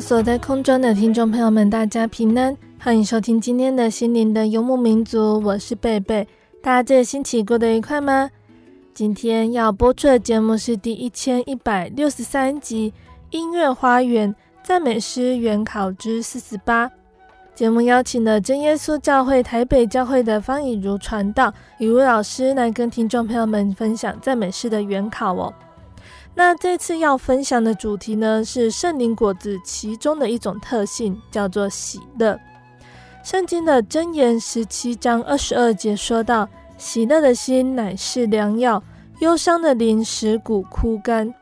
所在空中的听众朋友们，大家平安，欢迎收听今天的心灵的游牧民族，我是贝贝。大家这个星期过得愉快吗？今天要播出的节目是第一千一百六十三集《音乐花园赞美诗原考之四十八》。节目邀请了真耶稣教会台北教会的方以如传道，以如老师来跟听众朋友们分享赞美诗的原考哦。那这次要分享的主题呢，是圣灵果子其中的一种特性，叫做喜乐。圣经的箴言十七章二十二节说道：“喜乐的心乃是良药，忧伤的灵使骨枯干。”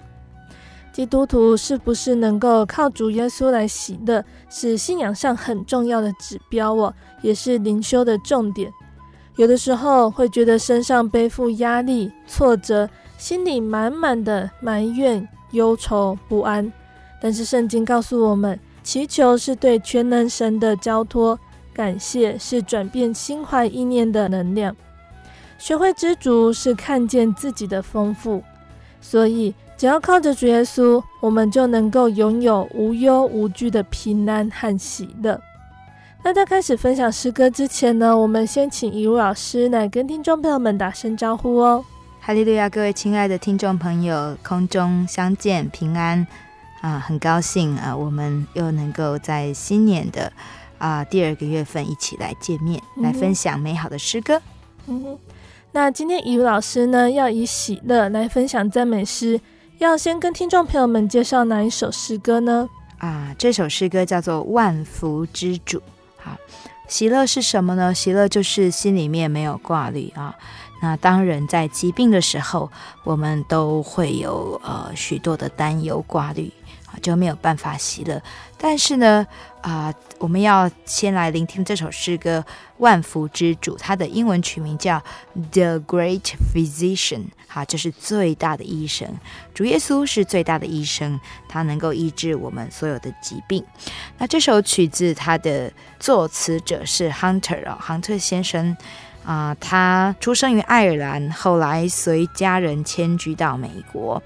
基督徒是不是能够靠主耶稣来喜乐，是信仰上很重要的指标哦，也是灵修的重点。有的时候会觉得身上背负压力、挫折。心里满满的埋怨、忧愁、不安，但是圣经告诉我们，祈求是对全能神的交托，感谢是转变心怀意念的能量，学会知足是看见自己的丰富。所以，只要靠着主耶稣，我们就能够拥有无忧无惧的平安和喜乐。那在开始分享诗歌之前呢，我们先请以如老师来跟听众朋友们打声招呼哦。哈利路亚！各位亲爱的听众朋友，空中相见平安啊！很高兴啊，我们又能够在新年的啊第二个月份一起来见面，嗯、来分享美好的诗歌。嗯哼，那今天以如老师呢，要以喜乐来分享赞美诗，要先跟听众朋友们介绍哪一首诗歌呢？啊，这首诗歌叫做《万福之主》。好，喜乐是什么呢？喜乐就是心里面没有挂虑啊。那当人在疾病的时候，我们都会有呃许多的担忧挂虑啊，就没有办法喜乐。但是呢，啊、我们要先来聆听这首诗歌《万福之主》，它的英文曲名叫 The Great Physician，哈，就是最大的医生。主耶稣是最大的医生，他能够医治我们所有的疾病。那这首曲子，它的作词者是 Hunter 哦，亨特先生。啊、他出生于爱尔兰，后来随家人迁居到美国。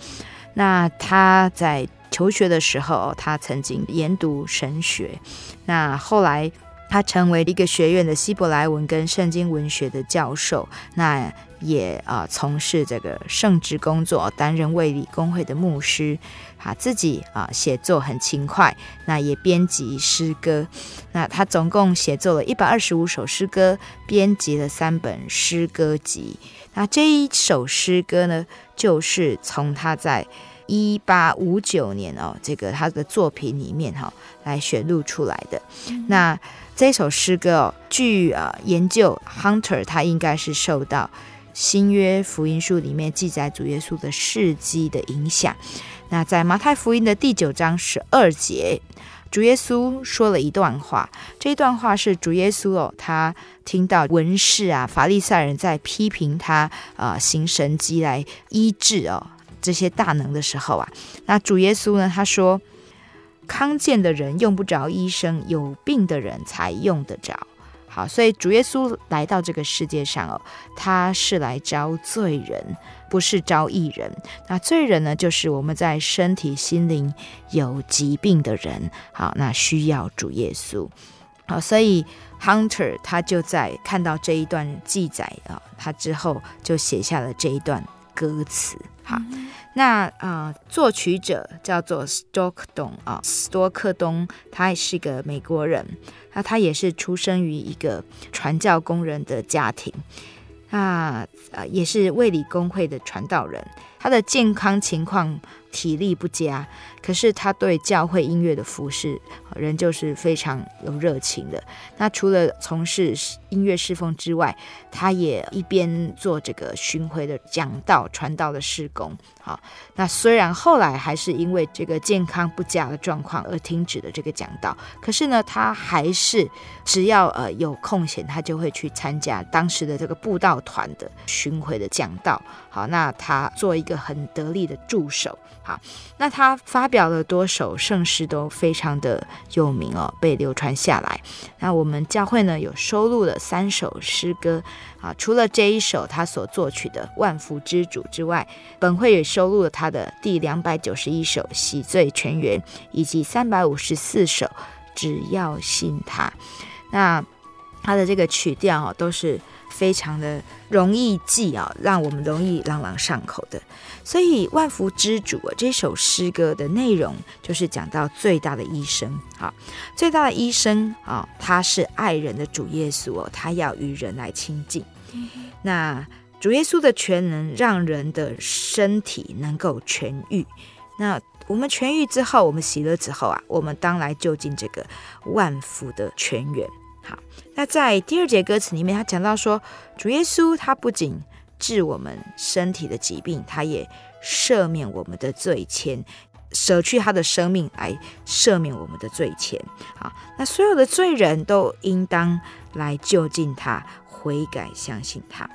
那他在求学的时候，他曾经研读神学。那后来他成为一个学院的希伯来文跟圣经文学的教授。那也啊、呃，从事这个圣职工作，担任卫理公会的牧师。他自己啊，写作很勤快，那也编辑诗歌。那他总共写作了一百二十五首诗歌，编辑了三本诗歌集。那这一首诗歌呢，就是从他在一八五九年哦，这个他的作品里面哈、哦，来选录出来的。嗯、那这首诗歌哦，据啊研究，Hunter 他应该是受到新约福音书里面记载主耶稣的事迹的影响。那在马太福音的第九章十二节，主耶稣说了一段话。这一段话是主耶稣哦，他听到文士啊、法利赛人在批评他啊、行神迹来医治哦这些大能的时候啊，那主耶稣呢，他说：康健的人用不着医生，有病的人才用得着。好，所以主耶稣来到这个世界上哦，他是来招罪人，不是招义人。那罪人呢，就是我们在身体、心灵有疾病的人。好，那需要主耶稣。好，所以 Hunter 他就在看到这一段记载啊，他之后就写下了这一段歌词。好，那啊、作曲者叫做 Stock 东啊，斯多克东，他也是个美国人。那他也是出生于一个传教工人的家庭，那呃也是卫理公会的传道人。他的健康情况，体力不佳，可是他对教会音乐的服侍仍旧是非常有热情的。那除了从事音乐侍奉之外，他也一边做这个巡回的讲道、传道的事工。好，那虽然后来还是因为这个健康不佳的状况而停止了这个讲道，可是呢，他还是只要呃有空闲，他就会去参加当时的这个布道团的巡回的讲道。好，那他做一个很得力的助手。好，那他发表了多首圣诗，都非常的有名哦，被流传下来。那我们教会呢，有收录了三首诗歌啊，除了这一首他所作曲的《万福之主》之外，本会也收录了他的第两百九十一首《洗罪全员》，以及三百五十四首《只要信他》。那他的这个曲调哦，都是非常的容易记啊，让我们容易朗朗上口的。所以万福之主啊，这首诗歌的内容就是讲到最大的医生，好，最大的医生啊，他是爱人的主耶稣哦，他要与人来亲近。那主耶稣的全能让人的身体能够痊愈。那我们痊愈之后，我们喜乐之后啊，我们当来就近这个万福的泉源。好，那在第二节歌词里面，他讲到说，主耶稣他不仅治我们身体的疾病，他也赦免我们的罪愆，舍去他的生命来赦免我们的罪愆。好，那所有的罪人都应当来就近他，悔改相信他。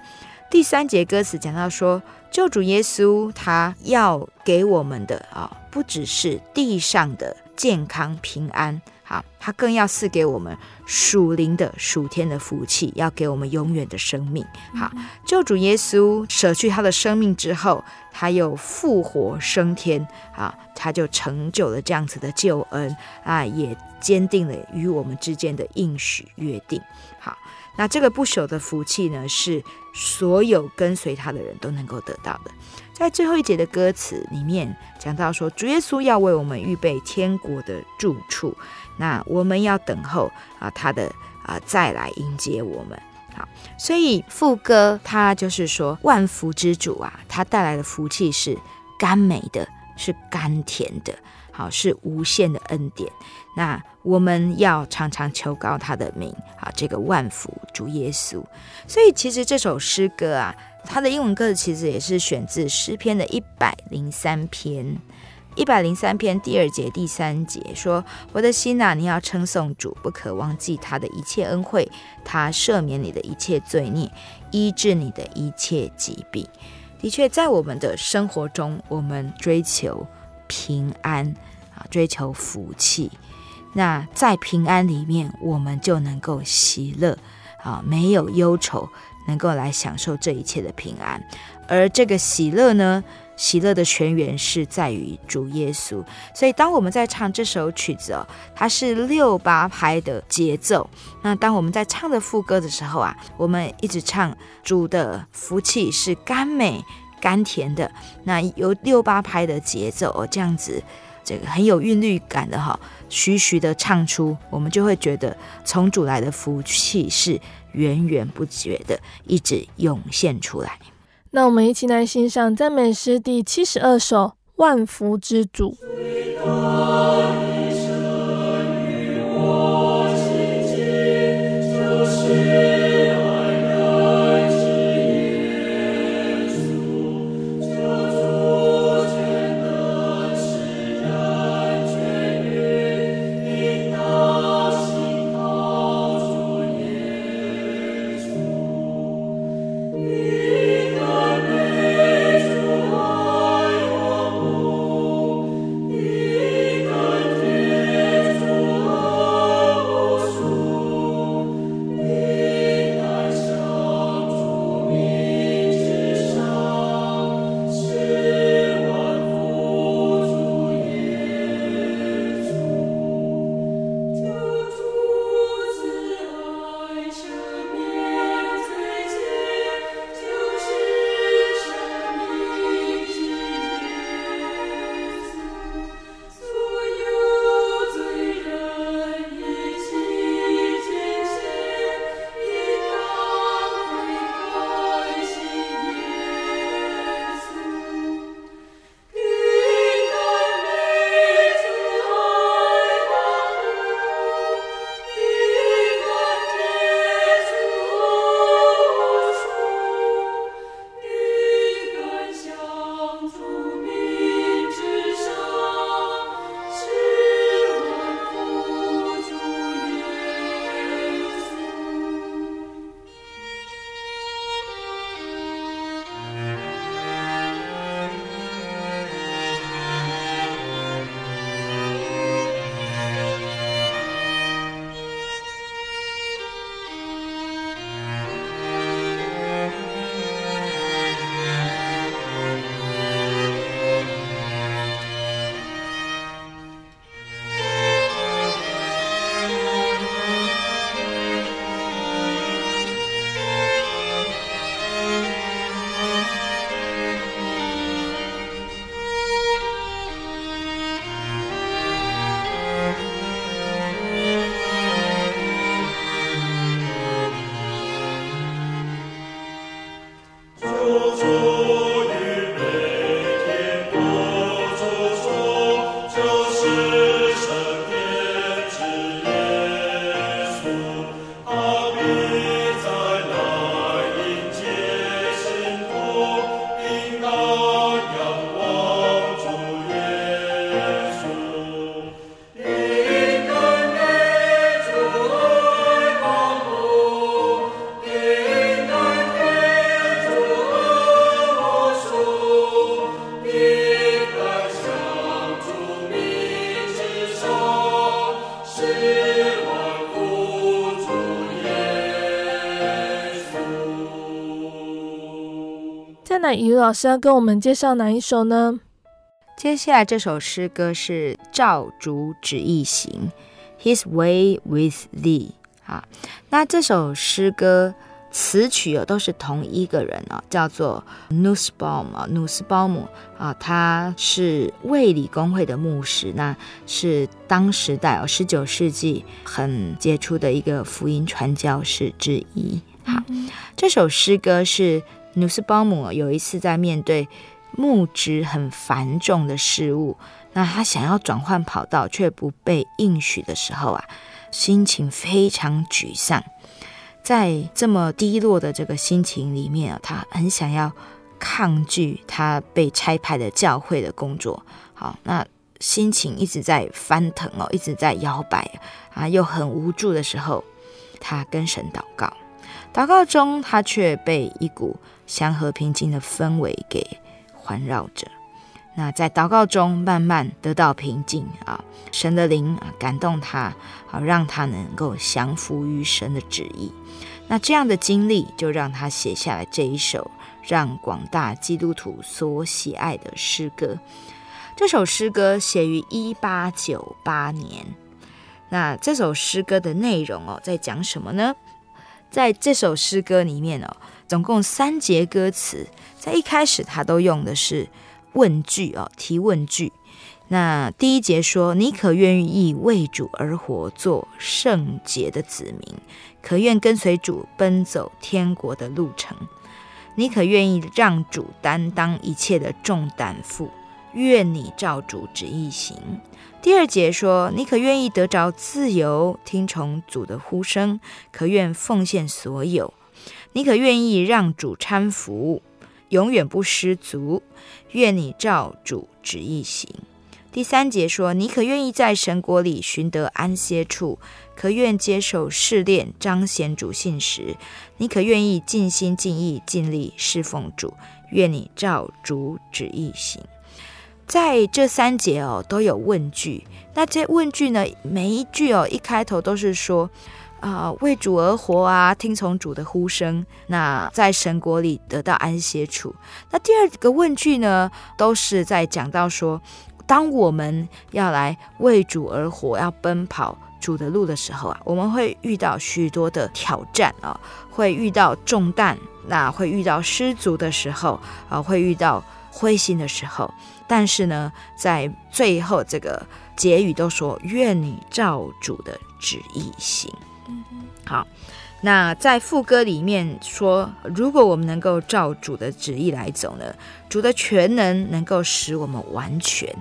第三节歌词讲到说，救主耶稣他要给我们的啊，不只是地上的健康平安。好，他更要赐给我们属灵的属天的福气，要给我们永远的生命。好，救主耶稣舍去他的生命之后，他又复活升天啊，他就成就了这样子的救恩啊，也坚定了与我们之间的应许约定。好，那这个不朽的福气呢，是所有跟随他的人都能够得到的。在最后一节的歌词里面讲到说，主耶稣要为我们预备天国的住处。那我们要等候啊，他的啊再来迎接我们。好，所以副歌他就是说，万福之主啊，他带来的福气是甘美的，是甘甜的，好，是无限的恩典。那我们要常常求告他的名啊，这个万福主耶稣。所以其实这首诗歌啊，它的英文歌词其实也是选自诗篇的一百零三篇。一百零三篇第二节第三节说：“我的心哪，你要称颂主，不可忘记他的一切恩惠，他赦免你的一切罪孽，医治你的一切疾病。”的确，在我们的生活中，我们追求平安啊，追求福气。那在平安里面，我们就能够喜乐啊，没有忧愁，能够来享受这一切的平安。而这个喜乐呢？喜乐的泉源是在于主耶稣，所以当我们在唱这首曲子哦，它是六八拍的节奏。那当我们在唱的副歌的时候啊，我们一直唱主的福气是甘美甘甜的。那有六八拍的节奏哦，这样子这个很有韵律感的哈，徐徐的唱出，我们就会觉得从主来的福气是源源不绝的，一直涌现出来。那我们一起来欣赏赞美诗第七十二首《万福之主》。那雨老师要跟我们介绍哪一首呢？接下来这首诗歌是《照烛指意行》，His Way with Thee。啊，那这首诗歌词曲哦都是同一个人哦，叫做 Nussbaum 啊，努斯鲍姆啊，他是卫理公会的牧师，那是当时代哦十九世纪很杰出的一个福音传教士之一。好，这首诗歌是努斯鲍姆有一次在面对。牧职很繁重的事物，那他想要转换跑道却不被应许的时候啊，心情非常沮丧。在这么低落的这个心情里面啊，他很想要抗拒他被差派的教会的工作。好，那心情一直在翻腾哦，一直在摇摆啊，又很无助的时候，他跟神祷告。祷告中，他却被一股祥和平静的氛围给。环绕着，那在祷告中慢慢得到平静啊，神的灵啊感动他，好让他能够降服于神的旨意。那这样的经历就让他写下了这一首让广大基督徒所喜爱的诗歌。这首诗歌写于一八九八年。那这首诗歌的内容哦，在讲什么呢？在这首诗歌里面哦。总共三节歌词，在一开始他都用的是问句哦，提问句。那第一节说：“你可愿意为主而活，做圣洁的子民？可愿跟随主奔走天国的路程？你可愿意让主担当一切的重担负？愿你照主旨意行。”第二节说：“你可愿意得着自由，听从主的呼声？可愿奉献所有？”你可愿意让主搀扶，永远不失足？愿你照主旨意行。第三节说：你可愿意在神国里寻得安歇处？可愿接受试炼，彰显主信实？你可愿意尽心尽意尽力侍奉主？愿你照主旨意行。在这三节哦，都有问句。那这问句呢，每一句哦，一开头都是说。啊、呃，为主而活啊，听从主的呼声，那在神国里得到安歇处。那第二个问句呢，都是在讲到说，当我们要来为主而活，要奔跑主的路的时候啊，我们会遇到许多的挑战啊，会遇到重担，那会遇到失足的时候啊，会遇到灰心的时候。但是呢，在最后这个结语都说，愿你照主的旨意行。好，那在副歌里面说，如果我们能够照主的旨意来走呢，主的全能能够使我们完全，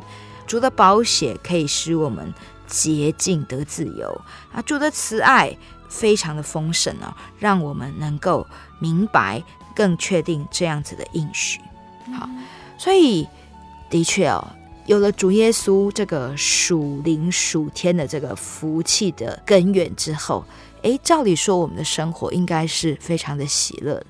主的宝血可以使我们洁净得自由啊，主的慈爱非常的丰盛哦，让我们能够明白更确定这样子的应许。好，所以的确哦，有了主耶稣这个属灵属天的这个福气的根源之后。诶，照理说我们的生活应该是非常的喜乐的，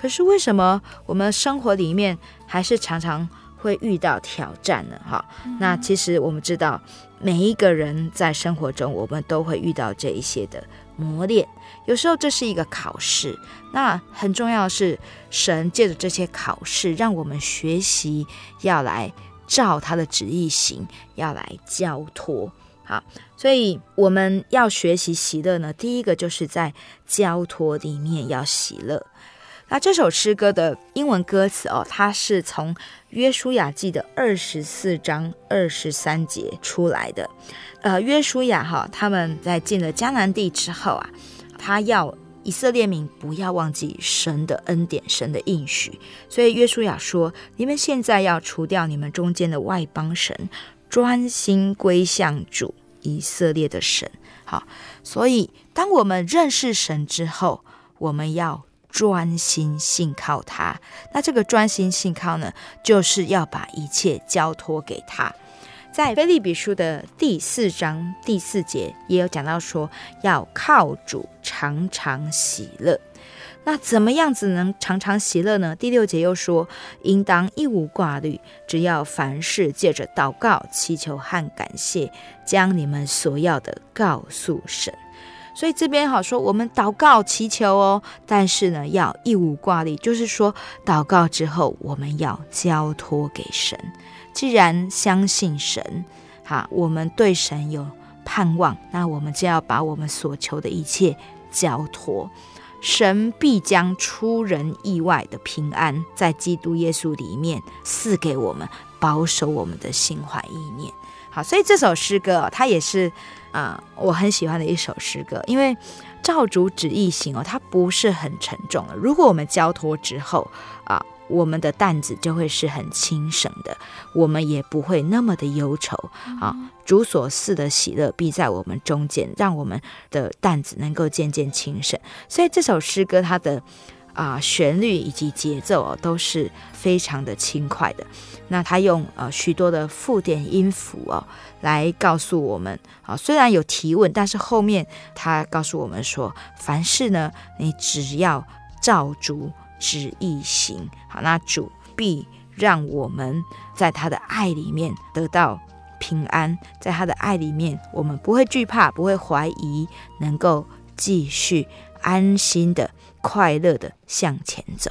可是为什么我们生活里面还是常常会遇到挑战呢？哈，那其实我们知道，每一个人在生活中，我们都会遇到这一些的磨练。有时候这是一个考试，那很重要的是，神借着这些考试，让我们学习要来照他的旨意行，要来交托。好，所以我们要学习喜乐呢。第一个就是在交托里面要喜乐。那这首诗歌的英文歌词哦，它是从约书亚记的二十四章二十三节出来的。呃，约书亚哈，他们在进了迦南地之后啊，他要以色列民不要忘记神的恩典、神的应许。所以约书亚说：“你们现在要除掉你们中间的外邦神。”专心归向主以色列的神，好，所以当我们认识神之后，我们要专心信靠他。那这个专心信靠呢，就是要把一切交托给他。在腓利比书的第四章第四节也有讲到说，要靠主常常喜乐。那怎么样子能常常喜乐呢？第六节又说，应当一无挂虑，只要凡事借着祷告、祈求和感谢，将你们所要的告诉神。所以这边好说，我们祷告祈求哦，但是呢，要一无挂虑，就是说祷告之后，我们要交托给神。既然相信神，哈，我们对神有盼望，那我们就要把我们所求的一切交托。神必将出人意外的平安，在基督耶稣里面赐给我们，保守我们的心怀意念。好，所以这首诗歌它也是啊、我很喜欢的一首诗歌，因为照主旨意行哦，它不是很沉重的。如果我们交托之后啊。我们的担子就会是很轻省的，我们也不会那么的忧愁啊。主所赐的喜乐必在我们中间，让我们的担子能够渐渐轻省。所以这首诗歌它的啊旋律以及节奏哦都是非常的轻快的。那它用呃许多的附点音符哦来告诉我们啊，虽然有提问，但是后面它告诉我们说，凡事呢你只要照主。旨意行，好，那主必让我们在他的爱里面得到平安，在他的爱里面，我们不会惧怕，不会怀疑，能够继续安心的、快乐的向前走。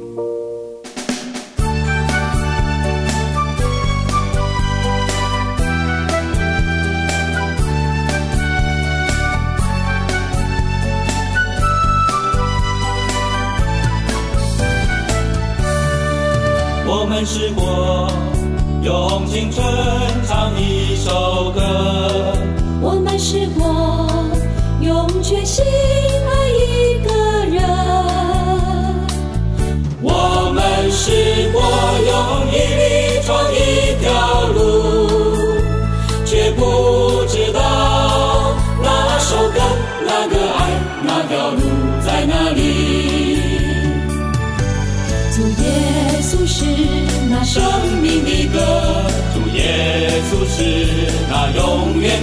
试过用青春唱一首歌，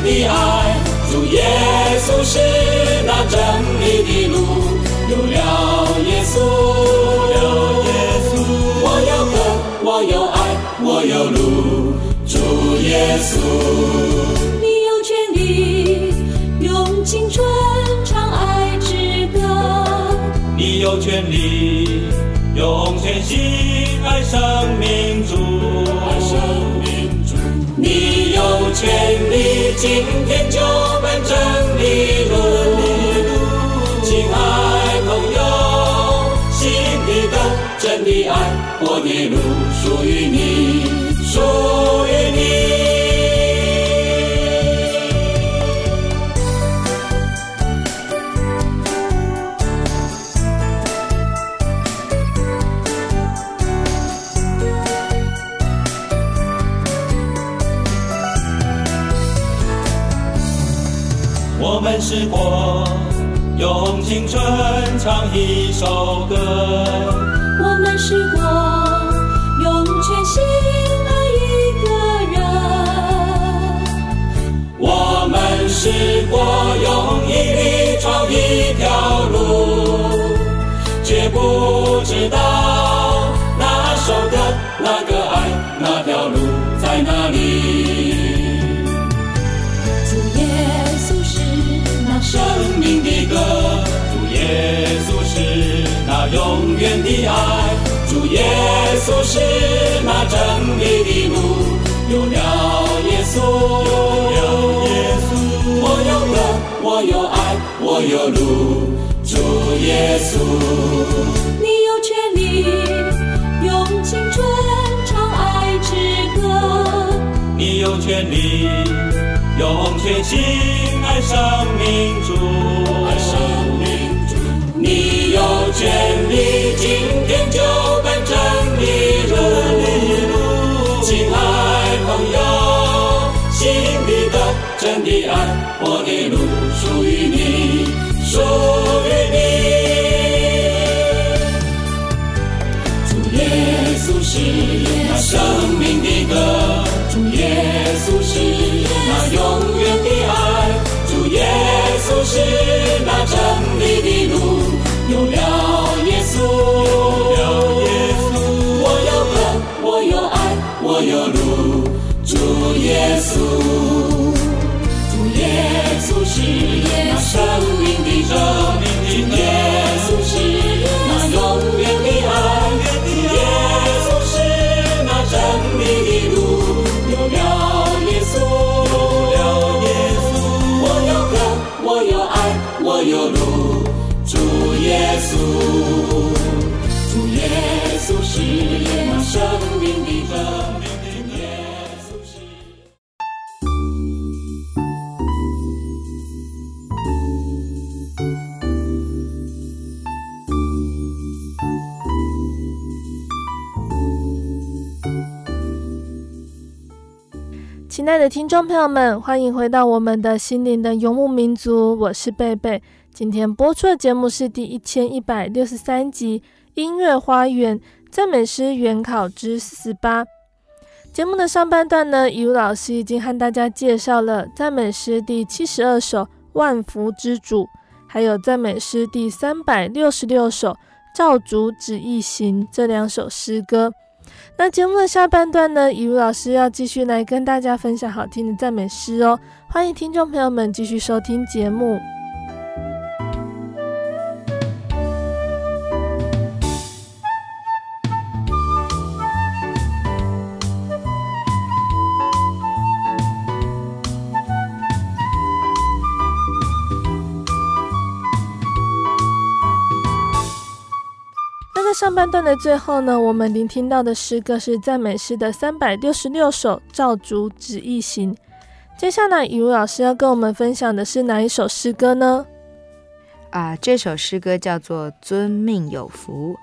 的爱，主耶。稣是那真理的路，有了耶稣，有耶稣，我有歌，我有爱，我有路，主耶稣。你有权利用青春唱爱之歌，你有权利用全心爱生命主，爱生命主。你有权利今天就奔真理路，亲爱朋友，心里的真的爱，我的路属于你，属我们试过用青春唱一首歌，我们试过用全心爱一个人，我们试过用毅力闯一条路，却不知道那首歌、那个爱、那条路在哪里。那永远的爱，主耶稣是那真理的路，有了耶稣，有了耶稣，我有歌，我有爱，我有路，主耶稣。你有权利用青春唱爱之歌，你有权利用全心爱生命主，有权利今天就奔真理路，亲爱朋友，心里的真的爱，我的路属于你，属于你。主耶稣是那生命的歌，主耶稣是那永远的爱，主耶稣是听众朋友们，欢迎回到我们的心灵的游牧民族，我是贝贝。今天播出的节目是第一千一百六十三集《音乐花园赞美诗原考之四十八》。节目的上半段呢，怡如老师已经和大家介绍了赞美诗第七十二首《万福之主》，还有赞美诗第三百六十六首《照主旨意行》这两首诗歌。那节目的下半段呢，怡如老师要继续来跟大家分享好听的赞美诗哦，欢迎听众朋友们继续收听节目。上半段的最后呢，我们聆听到的诗歌是赞美诗的三百六十六首《照主旨意行》。接下来，怡如老师要跟我们分享的是哪一首诗歌呢？啊，这首诗歌叫做《遵命有福》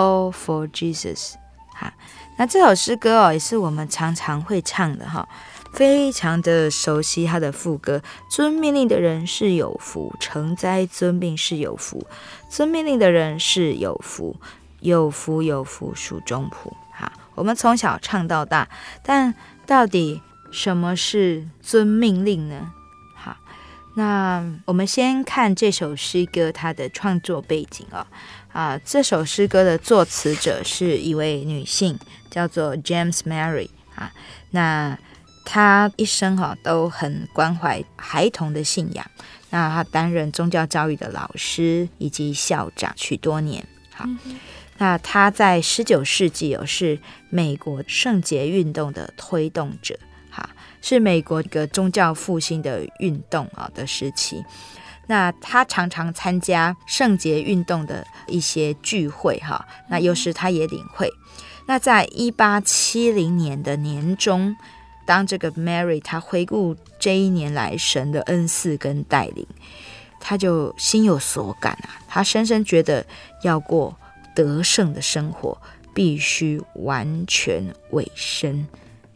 ，All for Jesus。哈，那这首诗歌哦，也是我们常常会唱的哈，非常的熟悉。它的副歌：遵命令的人是有福，承灾遵命是有福，遵命令的人是有福。有福有福属中普，好，我们从小唱到大，但到底什么是遵命令呢？好，那我们先看这首诗歌它的创作背景哦。啊，这首诗歌的作词者是一位女性，叫做 James Mary 啊。那她一生哈、都很关怀孩童的信仰。那她担任宗教教育的老师以及校长许多年。好，那他在十九世纪哦是美国圣洁运动的推动者，哈，是美国一个宗教复兴的运动啊的时期。那他常常参加圣洁运动的一些聚会，哈，那有时他也领会。那在一八七零年的年中，当这个 Mary 他回顾这一年来神的恩赐跟带领，他就心有所感啊，他深深觉得要过得胜的生活，必须完全委身，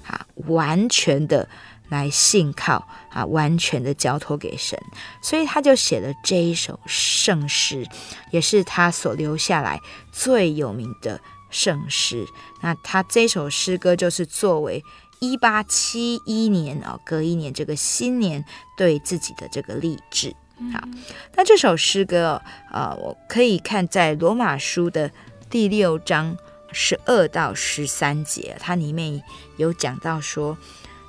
啊，完全的。来信靠啊，完全的交托给神，所以他就写了这一首圣诗，也是他所留下来最有名的圣诗。那他这首诗歌就是作为一八七一年啊，隔一年这个新年对自己的这个励志。好，那这首诗歌啊，我可以看在罗马书的第六章十二到十三节，它里面有讲到说。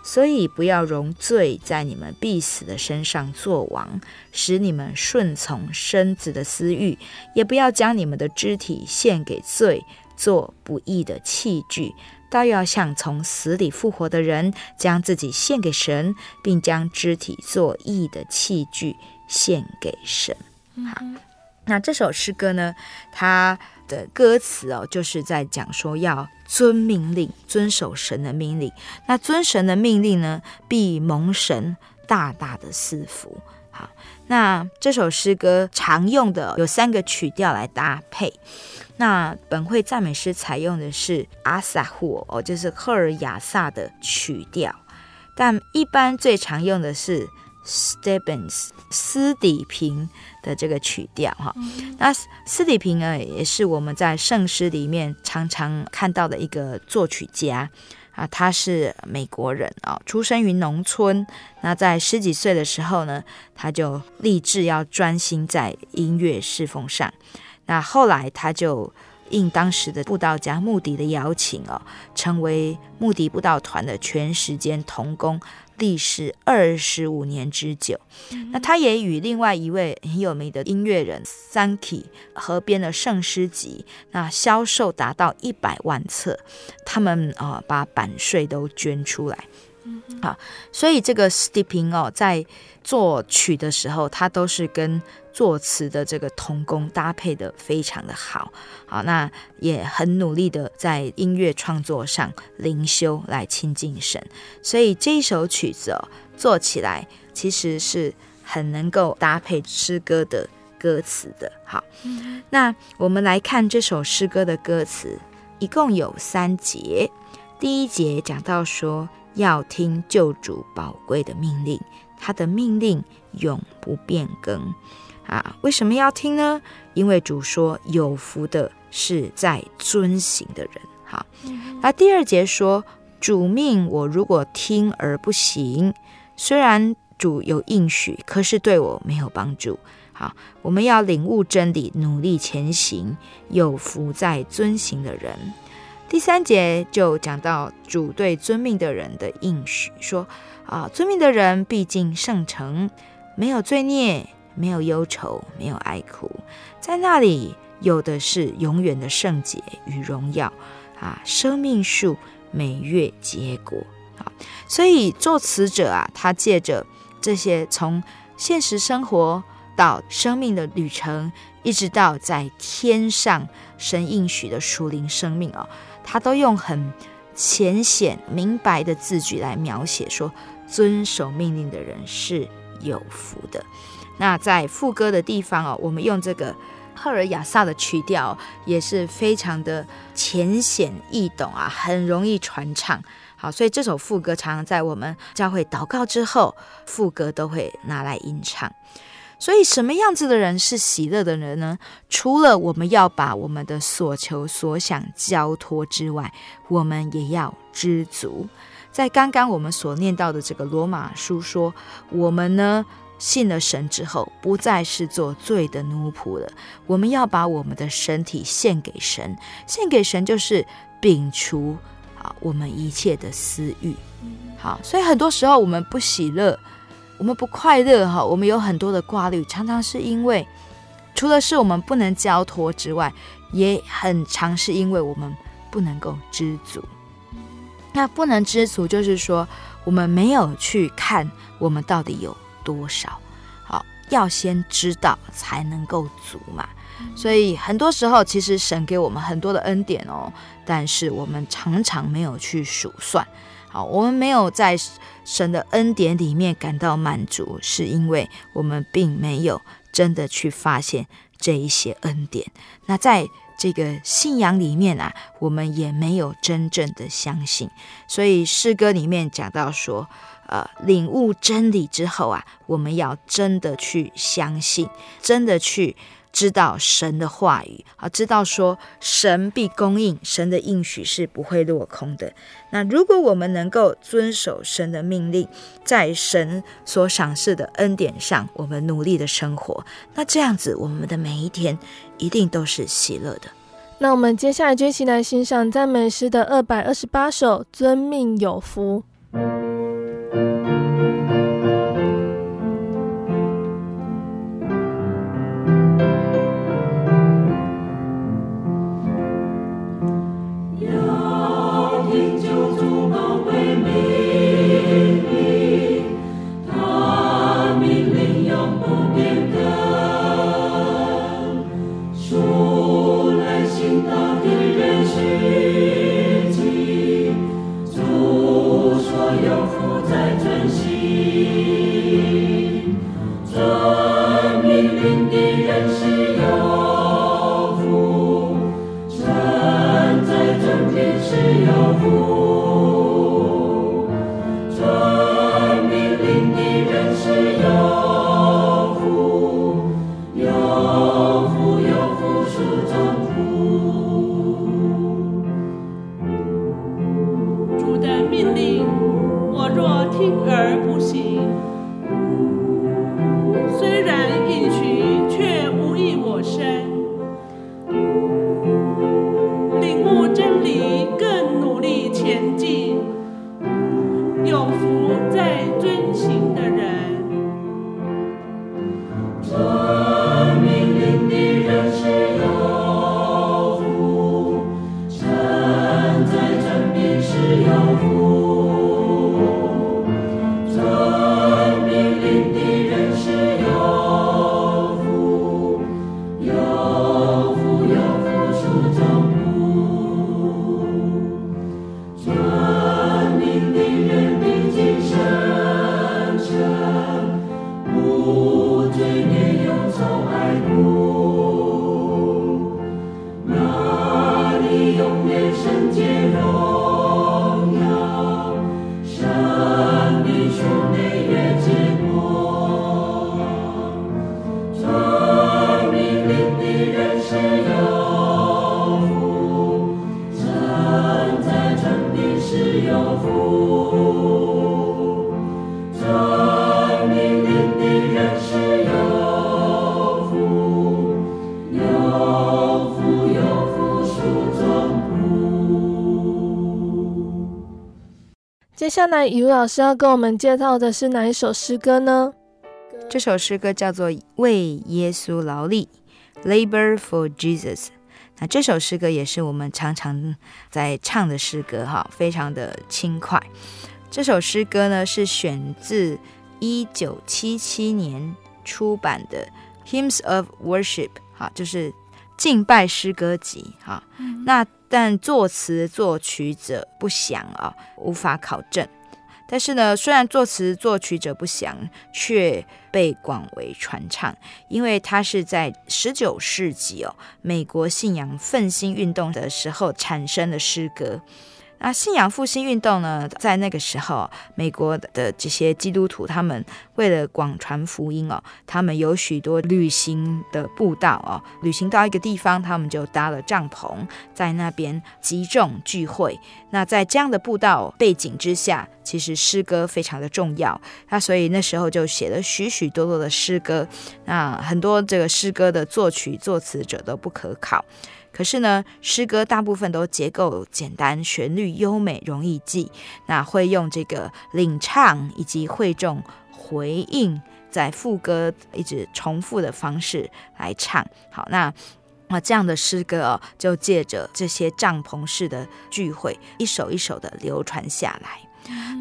所以不要容罪在你们必死的身上作王，使你们顺从身子的私欲；也不要将你们的肢体献给罪，做不义的器具，倒要像从死里复活的人，将自己献给神，并将肢体做义的器具献给神。好，那这首诗歌呢，它的歌词哦，就是在讲说要。遵命令，遵守神的命令。那遵神的命令呢，必蒙神大大的赐福。好，那这首诗歌常用的有三个曲调来搭配。那本会赞美诗采用的是阿萨霍哦，就是赫尔雅萨的曲调，但一般最常用的是 Stebbins 斯底平的这个曲调哈，那斯底平呢，也是我们在圣诗里面常常看到的一个作曲家啊，他是美国人啊，出生于农村。那在十几岁的时候呢，他就立志要专心在音乐侍奉上。那后来他就应当时的布道家穆迪的邀请哦，成为穆迪布道团的全时间童工。历时二十五年之久，那他也与另外一位很有名的音乐人 Sankey 合编了圣诗集，那销售达到一百万册，他们啊、呃、把版税都捐出来，啊，所以这个 Stepping 哦在作曲的时候，它都是跟作词的这个同工搭配的非常的好，好，那也很努力的在音乐创作上灵修来亲近神，所以这一首曲子哦做起来其实是很能够搭配诗歌的歌词的。好，那我们来看这首诗歌的歌词，一共有三节，第一节讲到说要听救主宝贵的命令，他的命令永不变更。啊，为什么要听呢？因为主说有福的是在遵行的人。好，那第二节说主命我如果听而不行，虽然主有应许，可是对我没有帮助。好，我们要领悟真理，努力前行，有福在遵行的人。第三节就讲到主对遵命的人的应许，说啊，遵命的人必进圣城，没有罪孽。没有忧愁，没有哀苦，在那里有的是永远的圣洁与荣耀啊！生命树每月结果啊！所以作词者啊，他借着这些从现实生活到生命的旅程，一直到在天上神应许的属灵生命啊，他都用很浅显明白的字句来描写，说遵守命令的人是有福的。那在副歌的地方哦，我们用这个赫尔雅萨的曲调，也是非常的浅显易懂啊，很容易传唱。好，所以这首副歌常常在我们教会祷告之后，副歌都会拿来吟唱。所以，什么样子的人是喜乐的人呢？除了我们要把我们的所求所想交托之外，我们也要知足。在刚刚我们所念到的这个罗马书说，我们呢，信了神之后，不再是做罪的奴仆了。我们要把我们的身体献给神，献给神就是摒除啊我们一切的私欲。好，所以很多时候我们不喜乐，我们不快乐哈，我们有很多的挂虑，常常是因为除了是我们不能交托之外，也很常是因为我们不能够知足。那不能知足，就是说我们没有去看我们到底有多少。好，要先知道才能够足嘛。所以很多时候，其实神给我们很多的恩典哦，但是我们常常没有去数算。好，我们没有在神的恩典里面感到满足，是因为我们并没有真的去发现这一些恩典。那在这个信仰里面啊，我们也没有真正的相信，所以诗歌里面讲到说，呃，领悟真理之后啊，我们要真的去相信，真的去。知道神的话语啊，知道说神必供应，神的应许是不会落空的。那如果我们能够遵守神的命令，在神所赏赐的恩典上，我们努力的生活，那这样子，我们的每一天一定都是喜乐的。那我们接下来就一起来欣赏赞美诗的二百二十八首《遵命有福》。下来，雨老师要跟我们介绍的是哪一首诗歌呢？这首诗歌叫做《为耶稣劳力》（Labor for Jesus）。那这首诗歌也是我们常常在唱的诗歌，哈，非常的轻快。这首诗歌呢是选自一九七七年出版的《Hymns of Worship》，哈，就是敬拜诗歌集，哈。那但作词作曲者不详啊，无法考证。但是呢，虽然作词作曲者不详，却被广为传唱，因为它是在十九世纪哦，美国信仰奋兴运动的时候产生的诗歌。那信仰复兴运动呢，在那个时候，美国的这些基督徒，他们为了广传福音哦，他们有许多旅行的步道哦，旅行到一个地方，他们就搭了帐篷，在那边集中聚会。那在这样的步道背景之下，其实诗歌非常的重要。那所以那时候就写了许许多多的诗歌。那很多这个诗歌的作曲作词者都不可考。可是呢，诗歌大部分都结构简单，旋律优美，容易记。那会用这个领唱以及会众回应，在副歌一直重复的方式来唱。好，那啊这样的诗歌哦，就借着这些帐篷式的聚会，一首一首的流传下来。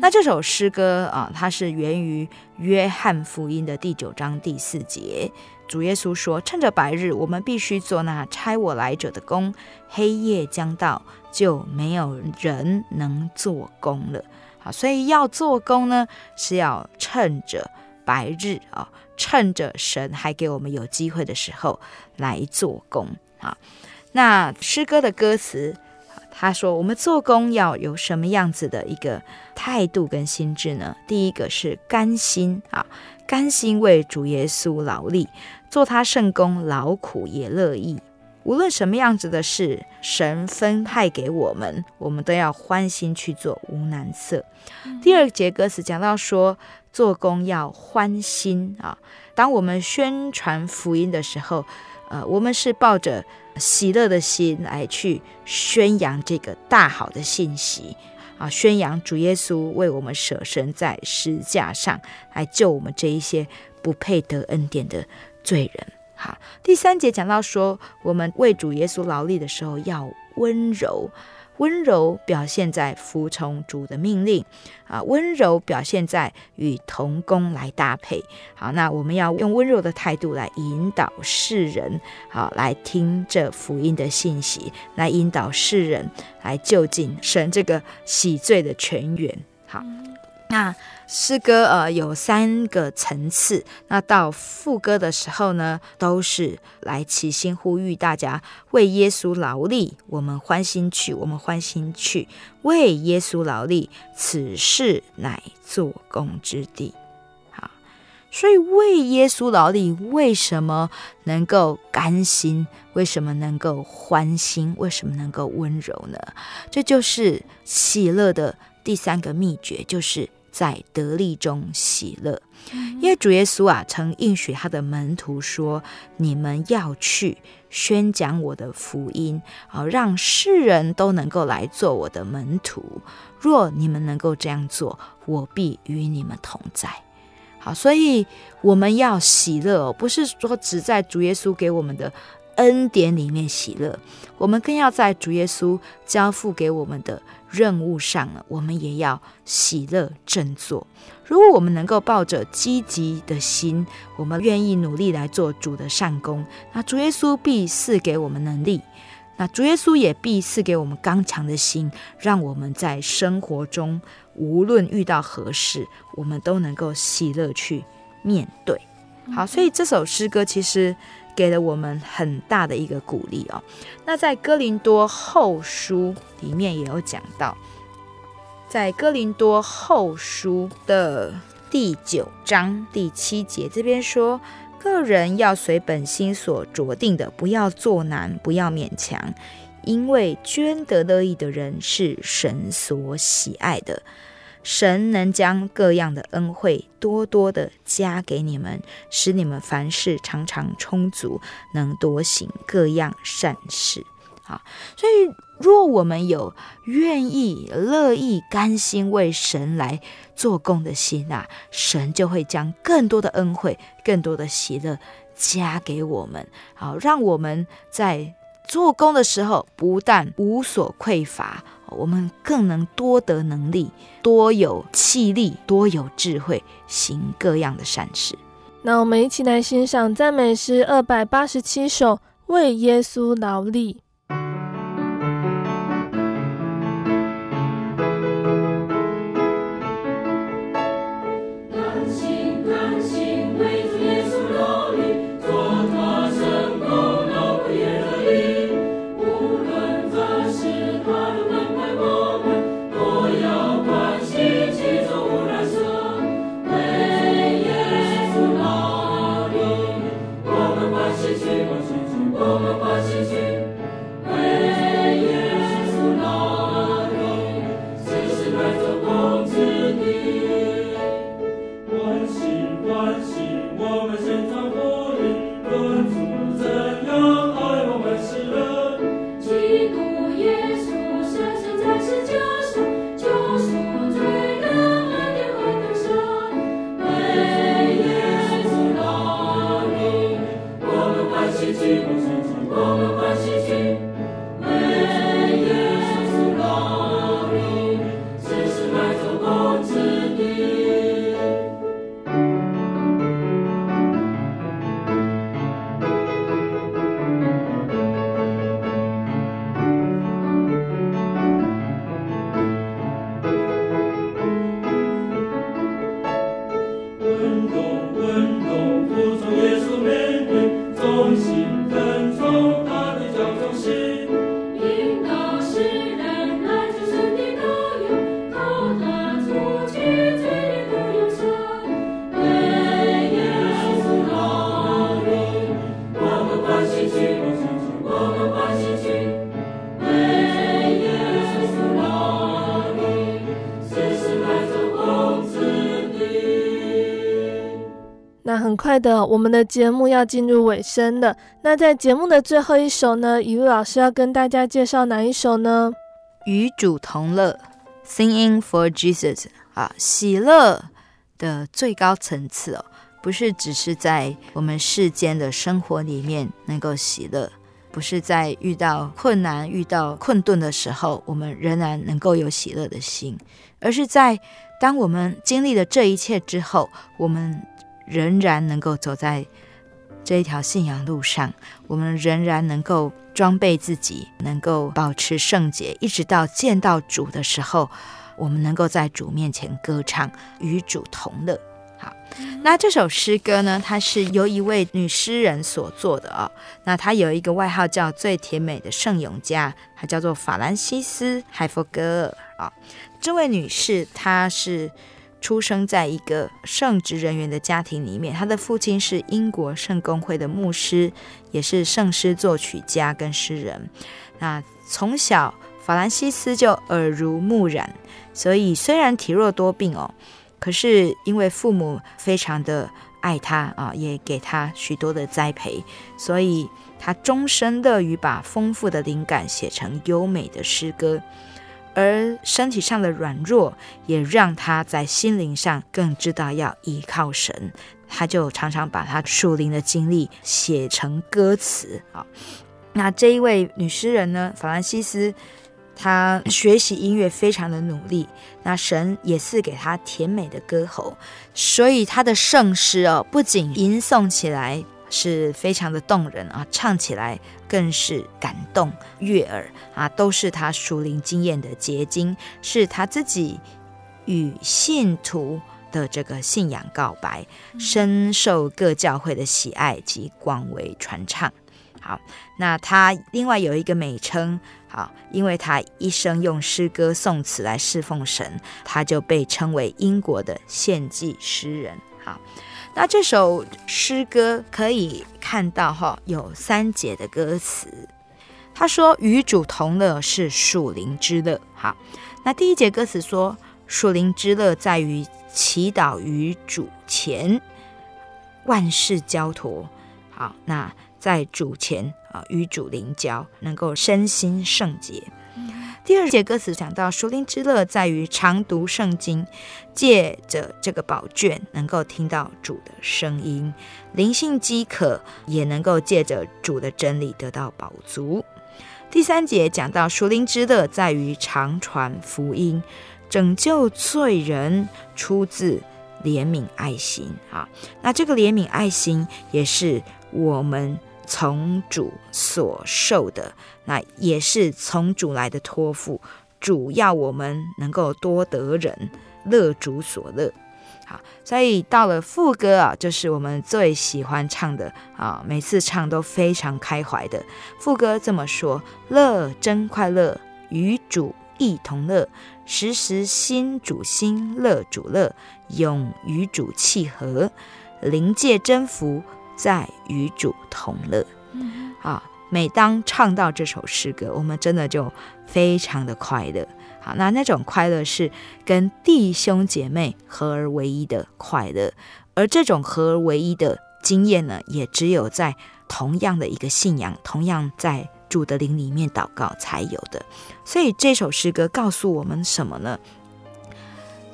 那这首诗歌啊，它是源于约翰福音的第九章第四节。主耶稣说：“趁着白日，我们必须做那差我来者的工；黑夜将到，就没有人能做工了。好，所以要做工呢，是要趁着白日啊，趁着神还给我们有机会的时候来做工啊。那诗歌的歌词，他说：我们做工要有什么样子的一个态度跟心智呢？第一个是甘心啊。”甘心为主耶稣劳力，做他圣工，劳苦也乐意。无论什么样子的事，神分派给我们，我们都要欢心去做，无难色。嗯、第二节歌词讲到说，做工要欢心啊。当我们宣传福音的时候，呃，我们是抱着喜乐的心来去宣扬这个大好的信息。啊，宣扬主耶稣为我们舍身在十架上，来救我们这一些不配得恩典的罪人。好，第三节讲到说，我们为主耶稣劳力的时候要温柔。温柔表现在服从主的命令啊，温柔表现在与同工来搭配。好，那我们要用温柔的态度来引导世人，好，来听这福音的信息，来引导世人来就近神这个洗罪的泉源。好，那。诗歌呃有三个层次，那到副歌的时候呢，都是来齐心呼吁大家为耶稣劳力，我们欢心去，我们欢心去为耶稣劳力，此事乃做工之地。好，所以为耶稣劳力，为什么能够甘心？为什么能够欢心？为什么能够温柔呢？这就是喜乐的第三个秘诀，就是。在得力中喜乐，因为主耶稣啊，曾应许他的门徒说：“你们要去宣讲我的福音，好让世人都能够来做我的门徒。若你们能够这样做，我必与你们同在。”好，所以我们要喜乐哦，不是说只在主耶稣给我们的恩典里面喜乐，我们更要在主耶稣交付给我们的。任务上了，我们也要喜乐振作。如果我们能够抱着积极的心，我们愿意努力来做主的善功，那主耶稣必赐给我们能力，那主耶稣也必赐给我们刚强的心，让我们在生活中无论遇到何事，我们都能够喜乐去面对。好，所以这首诗歌其实。给了我们很大的一个鼓励哦。那在哥林多后书里面也有讲到，在哥林多后书的第九章第七节这边说，个人要随本心所酌定的，不要做难，不要勉强，因为捐得乐意的人是神所喜爱的。神能将各样的恩惠多多的加给你们，使你们凡事常常充足，能多行各样善事。好，所以若我们有愿意、乐意、甘心为神来做工的心啊，神就会将更多的恩惠、更多的喜乐加给我们。好，让我们在做工的时候，不但无所匮乏。我们更能多得能力，多有气力，多有智慧，行各样的善事。那我们一起来欣赏赞美诗二百八十七首，为耶稣劳力。的，我们的节目要进入尾声了。那在节目的最后一首呢，雨露老师要跟大家介绍哪一首呢？与主同乐，Singing for Jesus 啊，喜乐的最高层次哦，不是只是在我们世间的生活里面能够喜乐，不是在遇到困难、遇到困顿的时候，我们仍然能够有喜乐的心，而是在当我们经历了这一切之后，我们。仍然能够走在这一条信仰路上，我们仍然能够装备自己，能够保持圣洁，一直到见到主的时候，我们能够在主面前歌唱，与主同乐。好，那这首诗歌呢，它是由一位女诗人所作的哦。那她有一个外号叫“最甜美的圣咏家”，她叫做法兰西斯·海佛格尔啊。这位女士，她是。出生在一个圣职人员的家庭里面，他的父亲是英国圣公会的牧师，也是圣诗作曲家跟诗人。那从小法兰西斯就耳濡目染，所以虽然体弱多病哦，可是因为父母非常的爱他啊，也给他许多的栽培，所以他终身乐于把丰富的灵感写成优美的诗歌。而身体上的软弱，也让他在心灵上更知道要依靠神。他就常常把他树林的经历写成歌词啊。那这一位女诗人呢，法兰西斯，她学习音乐非常的努力。那神也赐给她甜美的歌喉，所以她的圣诗哦，不仅吟诵起来。是非常的动人啊，唱起来更是感动悦耳啊，都是他属灵经验的结晶，是他自己与信徒的这个信仰告白，深受各教会的喜爱及广为传唱。好，那他另外有一个美称，好，因为他一生用诗歌颂词来侍奉神，他就被称为英国的献祭诗人。好。那这首诗歌可以看到哈，有三节的歌词。他说：“与主同乐是属灵之乐。”好，那第一节歌词说：“属灵之乐在于祈祷于主前，万事交托。”好，那在主前啊，与主灵交，能够身心圣洁。第二节歌词讲到，属灵之乐在于常读圣经，借着这个宝卷能够听到主的声音；灵性饥渴也能够借着主的真理得到饱足。第三节讲到，属灵之乐在于常传福音，拯救罪人出自怜悯爱心啊。那这个怜悯爱心也是我们。从主所受的，那也是从主来的托付。主要我们能够多得人，乐主所乐。好，所以到了副歌啊，就是我们最喜欢唱的啊，每次唱都非常开怀的。副歌这么说：乐真快乐，与主一同乐，时时心主心，乐主乐，永与主契合，灵界真福。在与主同乐，啊，每当唱到这首诗歌，我们真的就非常的快乐好，那那种快乐是跟弟兄姐妹合而为一的快乐，而这种合而为一的经验呢，也只有在同样的一个信仰，同样在主的灵里面祷告才有的。所以这首诗歌告诉我们什么呢？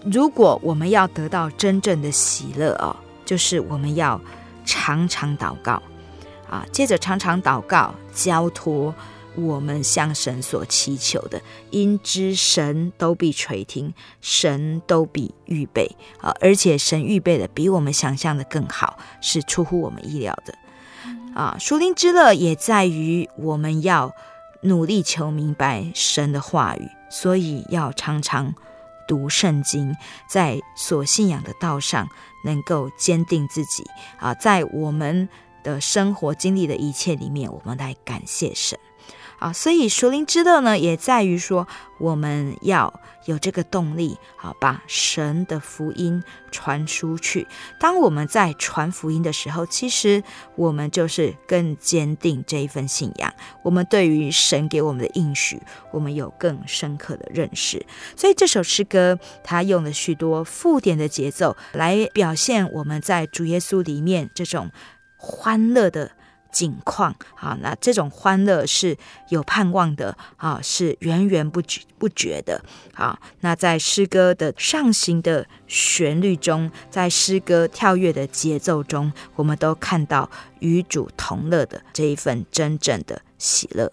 如果我们要得到真正的喜乐哦，就是我们要常常祷告啊，接着常常祷告，交托我们向神所祈求的，因知神都必垂听，神都必预备啊，而且神预备的比我们想象的更好，是出乎我们意料的啊。属灵之乐也在于我们要努力求明白神的话语，所以要常常。读圣经，在所信仰的道上能够坚定自己啊，在我们的生活经历的一切里面，我们来感谢神。啊，所以属灵之乐呢，也在于说，我们要有这个动力，好把神的福音传出去。当我们在传福音的时候，其实我们就是更坚定这一份信仰。我们对于神给我们的应许，我们有更深刻的认识。所以这首诗歌，它用了许多附点的节奏来表现我们在主耶稣里面这种欢乐的。景况啊，那这种欢乐是有盼望的啊，是源源不绝不绝的啊。那在诗歌的上行的旋律中，在诗歌跳跃的节奏中，我们都看到与主同乐的这一份真正的喜乐。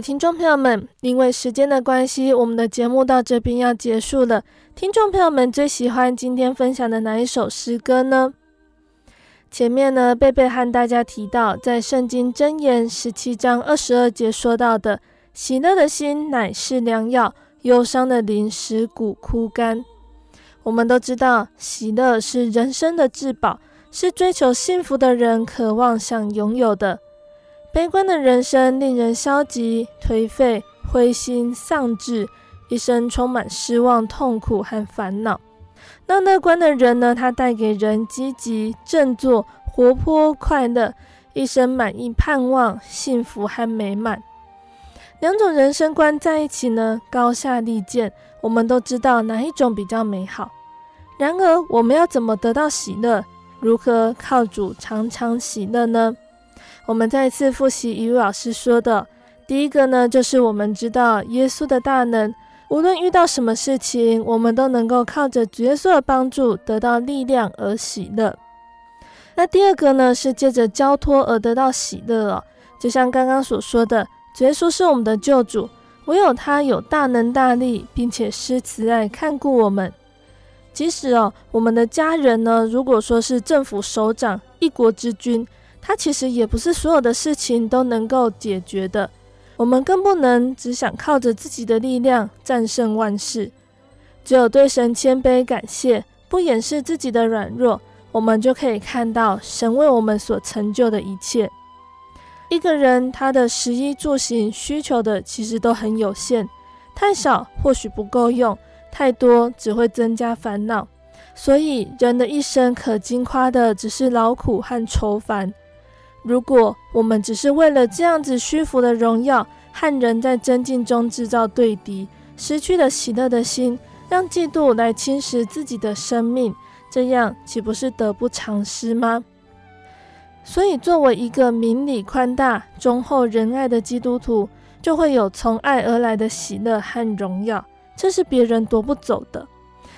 听众朋友们，因为时间的关系，我们的节目到这边要结束了。听众朋友们最喜欢今天分享的哪一首诗歌呢？前面呢，贝贝和大家提到，在圣经箴言十七章二十二节说到的“喜乐的心乃是良药，忧伤的灵使骨枯干”。我们都知道，喜乐是人生的至宝，是追求幸福的人渴望想拥有的。悲观的人生令人消极、颓废、灰心、丧志，一生充满失望、痛苦和烦恼。那乐观的人呢，他带给人积极、振作、活泼、快乐，一生满意、盼望、幸福和美满。两种人生观在一起呢，高下立见。我们都知道哪一种比较美好。然而，我们要怎么得到喜乐？如何靠主常常喜乐呢？我们再次复习一位老师说的：第一个呢，就是我们知道耶稣的大能，无论遇到什么事情，我们都能够靠着主耶稣的帮助得到力量而喜乐。那第二个呢，是借着交托而得到喜乐了。就像刚刚所说的，主耶稣是我们的救主，唯有他有大能大力，并且施慈爱看顾我们。即使哦，我们的家人呢，如果说是政府首长、一国之君，他其实也不是所有的事情都能够解决的。我们更不能只想靠着自己的力量战胜万事。只有对神谦卑感谢，不掩饰自己的软弱，我们就可以看到神为我们所成就的一切。一个人他的食衣住行需求的其实都很有限，太少或许不够用。太多只会增加烦恼，所以人的一生可惊夸的只是劳苦和愁烦。如果我们只是为了这样子虚浮的荣耀，和人在争竞中制造对敌，失去了喜乐的心，让嫉妒来侵蚀自己的生命，这样岂不是得不偿失吗？所以，作为一个明理宽大、忠厚仁爱的基督徒，就会有从爱而来的喜乐和荣耀。这是别人夺不走的。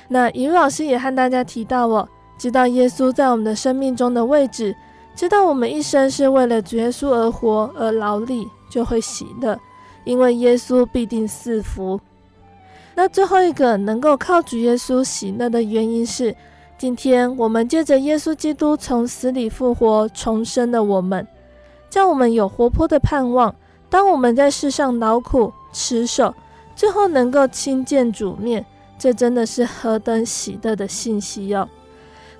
那一路老师也和大家提到哦，知道耶稣在我们的生命中的位置，知道我们一生是为了主耶稣而活而劳力，就会喜乐，因为耶稣必定赐福。那最后一个能够靠主耶稣喜乐的原因是，今天我们借着耶稣基督从死里复活重生的我们，叫我们有活泼的盼望。当我们在世上劳苦持守，最后能够亲见主面，这真的是何等喜乐的信息哟、哦！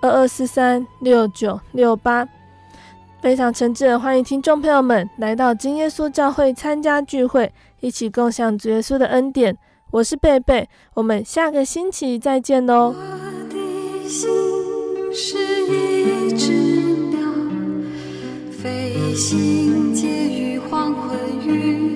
二二四三六九六八，非常诚挚的欢迎听众朋友们来到金耶稣教会参加聚会，一起共享主耶稣的恩典。我是贝贝，我们下个星期再见喽。我的心是一只鸟，飞行介于黄昏与